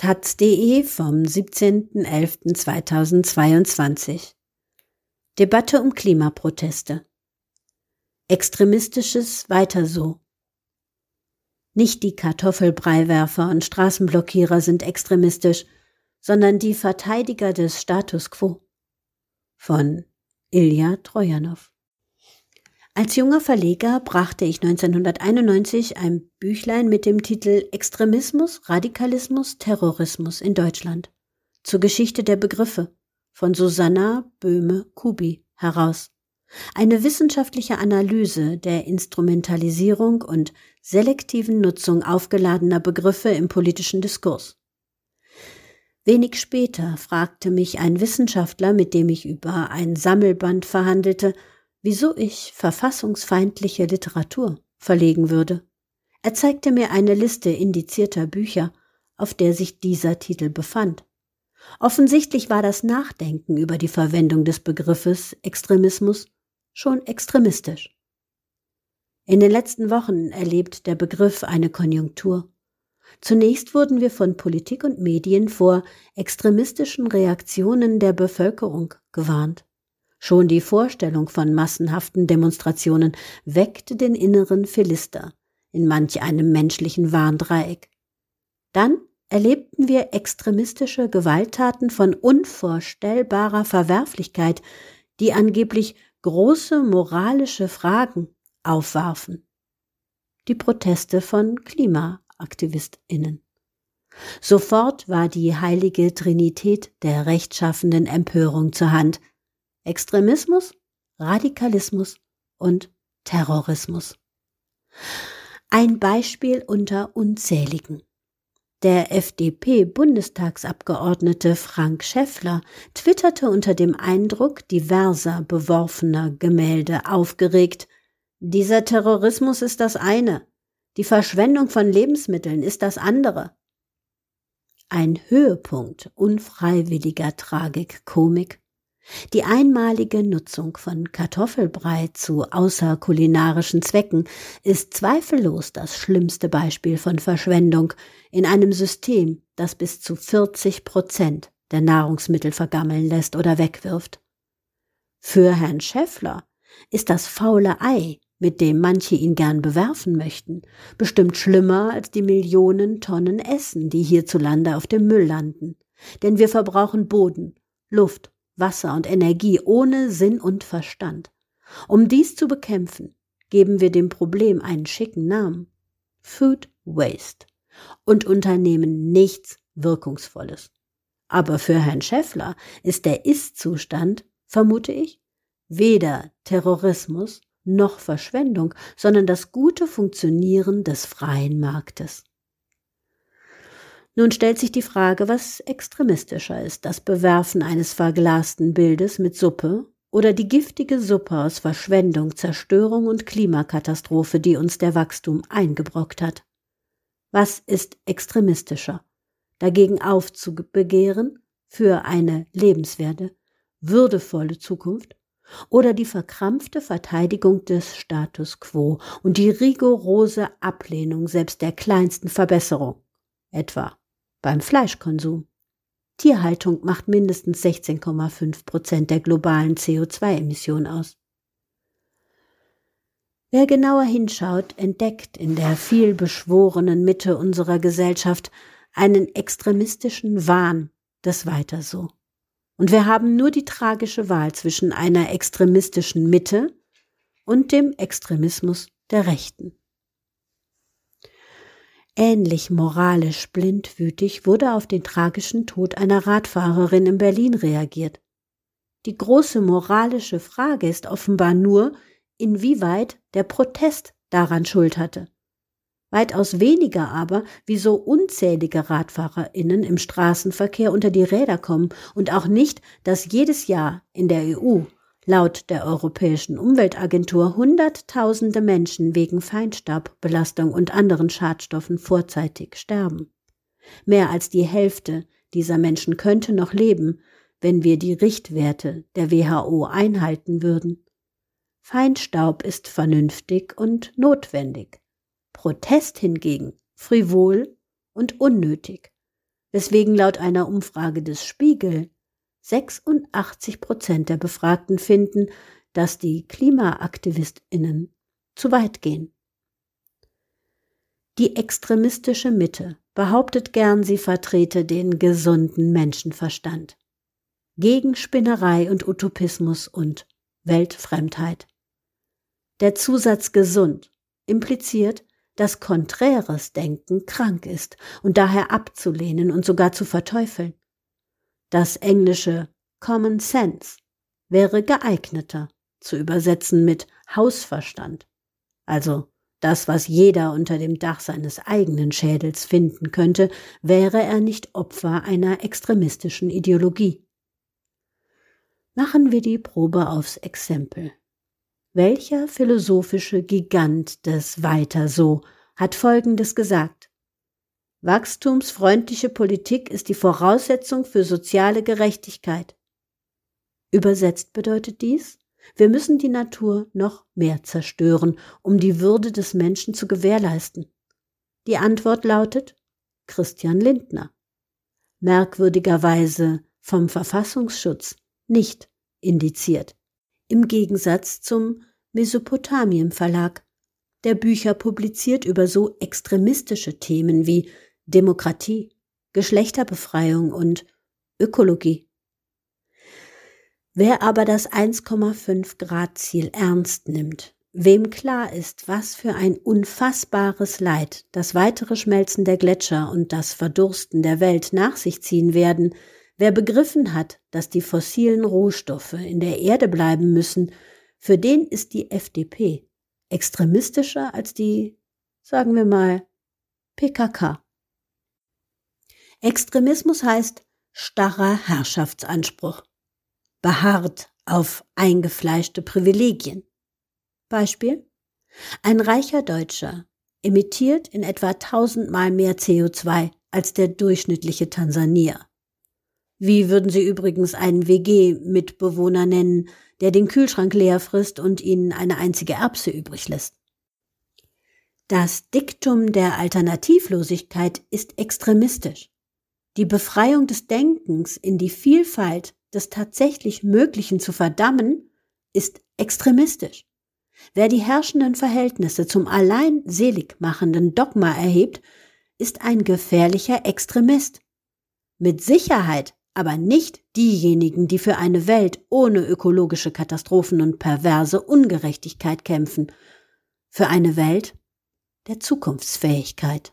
taz.de vom 17.11.2022 Debatte um Klimaproteste. Extremistisches weiter so. Nicht die Kartoffelbreiwerfer und Straßenblockierer sind extremistisch, sondern die Verteidiger des Status quo. Von Ilja Trojanow als junger Verleger brachte ich 1991 ein Büchlein mit dem Titel Extremismus, Radikalismus, Terrorismus in Deutschland zur Geschichte der Begriffe von Susanna Böhme-Kubi heraus. Eine wissenschaftliche Analyse der Instrumentalisierung und selektiven Nutzung aufgeladener Begriffe im politischen Diskurs. Wenig später fragte mich ein Wissenschaftler, mit dem ich über ein Sammelband verhandelte, wieso ich verfassungsfeindliche Literatur verlegen würde. Er zeigte mir eine Liste indizierter Bücher, auf der sich dieser Titel befand. Offensichtlich war das Nachdenken über die Verwendung des Begriffes Extremismus schon extremistisch. In den letzten Wochen erlebt der Begriff eine Konjunktur. Zunächst wurden wir von Politik und Medien vor extremistischen Reaktionen der Bevölkerung gewarnt. Schon die Vorstellung von massenhaften Demonstrationen weckte den inneren Philister in manch einem menschlichen Warndreieck. Dann erlebten wir extremistische Gewalttaten von unvorstellbarer Verwerflichkeit, die angeblich große moralische Fragen aufwarfen. Die Proteste von Klimaaktivistinnen. Sofort war die heilige Trinität der rechtschaffenden Empörung zur Hand, Extremismus, Radikalismus und Terrorismus. Ein Beispiel unter unzähligen. Der FDP-Bundestagsabgeordnete Frank Schäffler twitterte unter dem Eindruck diverser beworfener Gemälde aufgeregt, dieser Terrorismus ist das eine, die Verschwendung von Lebensmitteln ist das andere. Ein Höhepunkt unfreiwilliger Tragikkomik die einmalige Nutzung von Kartoffelbrei zu außerkulinarischen Zwecken ist zweifellos das schlimmste Beispiel von Verschwendung in einem System, das bis zu 40 Prozent der Nahrungsmittel vergammeln lässt oder wegwirft. Für Herrn Schäffler ist das faule Ei, mit dem manche ihn gern bewerfen möchten, bestimmt schlimmer als die Millionen Tonnen Essen, die hierzulande auf dem Müll landen. Denn wir verbrauchen Boden, Luft Wasser und Energie ohne Sinn und Verstand. Um dies zu bekämpfen, geben wir dem Problem einen schicken Namen. Food Waste. Und unternehmen nichts Wirkungsvolles. Aber für Herrn Schäffler ist der Ist-Zustand, vermute ich, weder Terrorismus noch Verschwendung, sondern das gute Funktionieren des freien Marktes. Nun stellt sich die Frage, was extremistischer ist, das Bewerfen eines verglasten Bildes mit Suppe oder die giftige Suppe aus Verschwendung, Zerstörung und Klimakatastrophe, die uns der Wachstum eingebrockt hat. Was ist extremistischer? Dagegen aufzubegehren für eine lebenswerte, würdevolle Zukunft oder die verkrampfte Verteidigung des Status quo und die rigorose Ablehnung selbst der kleinsten Verbesserung, etwa beim Fleischkonsum. Tierhaltung macht mindestens 16,5 Prozent der globalen CO2-Emissionen aus. Wer genauer hinschaut, entdeckt in der vielbeschworenen Mitte unserer Gesellschaft einen extremistischen Wahn des Weiter so. Und wir haben nur die tragische Wahl zwischen einer extremistischen Mitte und dem Extremismus der Rechten. Ähnlich moralisch blindwütig wurde auf den tragischen Tod einer Radfahrerin in Berlin reagiert. Die große moralische Frage ist offenbar nur, inwieweit der Protest daran Schuld hatte. Weitaus weniger aber, wieso unzählige Radfahrerinnen im Straßenverkehr unter die Räder kommen und auch nicht, dass jedes Jahr in der EU laut der Europäischen Umweltagentur Hunderttausende Menschen wegen Feinstaubbelastung und anderen Schadstoffen vorzeitig sterben. Mehr als die Hälfte dieser Menschen könnte noch leben, wenn wir die Richtwerte der WHO einhalten würden. Feinstaub ist vernünftig und notwendig. Protest hingegen frivol und unnötig. weswegen laut einer Umfrage des Spiegel 86 Prozent der Befragten finden, dass die KlimaaktivistInnen zu weit gehen. Die extremistische Mitte behauptet gern, sie vertrete den gesunden Menschenverstand. Gegen Spinnerei und Utopismus und Weltfremdheit. Der Zusatz gesund impliziert, dass konträres Denken krank ist und daher abzulehnen und sogar zu verteufeln. Das englische Common Sense wäre geeigneter zu übersetzen mit Hausverstand, also das, was jeder unter dem Dach seines eigenen Schädels finden könnte, wäre er nicht Opfer einer extremistischen Ideologie. Machen wir die Probe aufs Exempel. Welcher philosophische Gigant des Weiter so hat Folgendes gesagt. Wachstumsfreundliche Politik ist die Voraussetzung für soziale Gerechtigkeit. Übersetzt bedeutet dies, wir müssen die Natur noch mehr zerstören, um die Würde des Menschen zu gewährleisten. Die Antwort lautet Christian Lindner. Merkwürdigerweise vom Verfassungsschutz nicht indiziert. Im Gegensatz zum Mesopotamien Verlag, der Bücher publiziert über so extremistische Themen wie Demokratie, Geschlechterbefreiung und Ökologie. Wer aber das 1,5 Grad Ziel ernst nimmt, wem klar ist, was für ein unfassbares Leid das weitere Schmelzen der Gletscher und das Verdursten der Welt nach sich ziehen werden, wer begriffen hat, dass die fossilen Rohstoffe in der Erde bleiben müssen, für den ist die FDP extremistischer als die, sagen wir mal, PKK. Extremismus heißt starrer Herrschaftsanspruch beharrt auf eingefleischte Privilegien. Beispiel? Ein reicher Deutscher emittiert in etwa tausendmal mehr CO2 als der durchschnittliche Tansanier. Wie würden Sie übrigens einen WG-Mitbewohner nennen, der den Kühlschrank leer frisst und Ihnen eine einzige Erbse übrig lässt? Das Diktum der Alternativlosigkeit ist extremistisch. Die Befreiung des Denkens in die Vielfalt des tatsächlich Möglichen zu verdammen, ist extremistisch. Wer die herrschenden Verhältnisse zum allein selig machenden Dogma erhebt, ist ein gefährlicher Extremist. Mit Sicherheit aber nicht diejenigen, die für eine Welt ohne ökologische Katastrophen und perverse Ungerechtigkeit kämpfen, für eine Welt der Zukunftsfähigkeit.